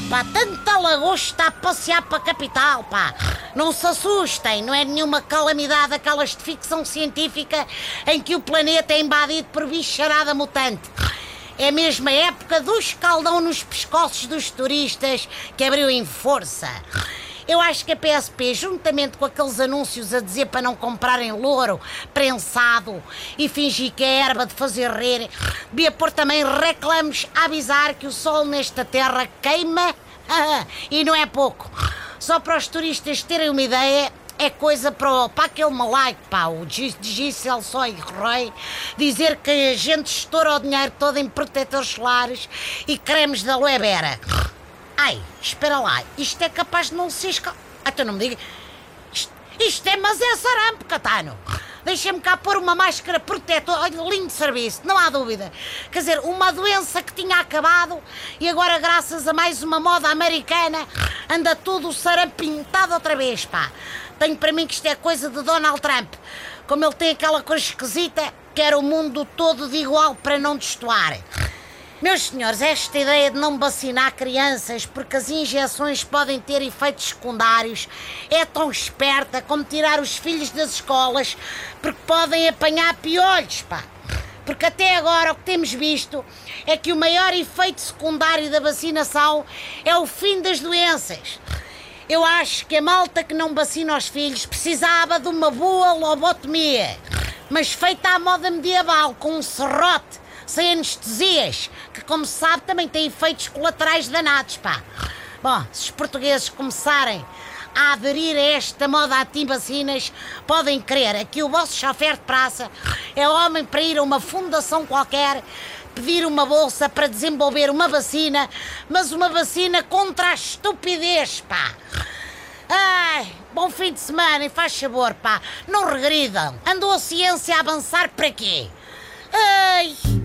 Pá, tanta lagosta a passear para a capital, pá. Não se assustem, não é nenhuma calamidade aquelas de ficção científica em que o planeta é invadido por bicharada mutante. É a época do escaldão nos pescoços dos turistas que abriu em força. Eu acho que a PSP, juntamente com aqueles anúncios a dizer para não comprarem louro prensado e fingir que é erva de fazer rir, devia pôr também reclamos a avisar que o sol nesta terra queima e não é pouco. Só para os turistas terem uma ideia, é coisa para, para aquele malaico, pá, o Gisele Soy Rei, dizer que a gente estoura o dinheiro todo em protetores solares e cremes da aloe vera. Ai, espera lá, isto é capaz de não ser escal... Ah, tu não me diga... Isto, isto é, mas é sarampo, Catano. Deixa-me cá pôr uma máscara protetora. Olha, lindo serviço, não há dúvida. Quer dizer, uma doença que tinha acabado e agora, graças a mais uma moda americana, anda tudo sarampintado outra vez, pá. Tenho para mim que isto é coisa de Donald Trump. Como ele tem aquela coisa esquisita, quer o mundo todo de igual para não destoar. Meus senhores, esta ideia de não vacinar crianças porque as injeções podem ter efeitos secundários é tão esperta como tirar os filhos das escolas porque podem apanhar piolhos, pá. Porque até agora o que temos visto é que o maior efeito secundário da vacinação é o fim das doenças. Eu acho que a malta que não vacina os filhos precisava de uma boa lobotomia, mas feita à moda medieval, com um serrote sem anestesias, que, como se sabe, também tem efeitos colaterais danados, pá. Bom, se os portugueses começarem a aderir a esta moda anti-vacinas, podem crer que o vosso chofer de praça é homem para ir a uma fundação qualquer pedir uma bolsa para desenvolver uma vacina, mas uma vacina contra a estupidez, pá. Ai, bom fim de semana e faz favor, pá, não regridam. Andou a ciência a avançar para quê? Ai...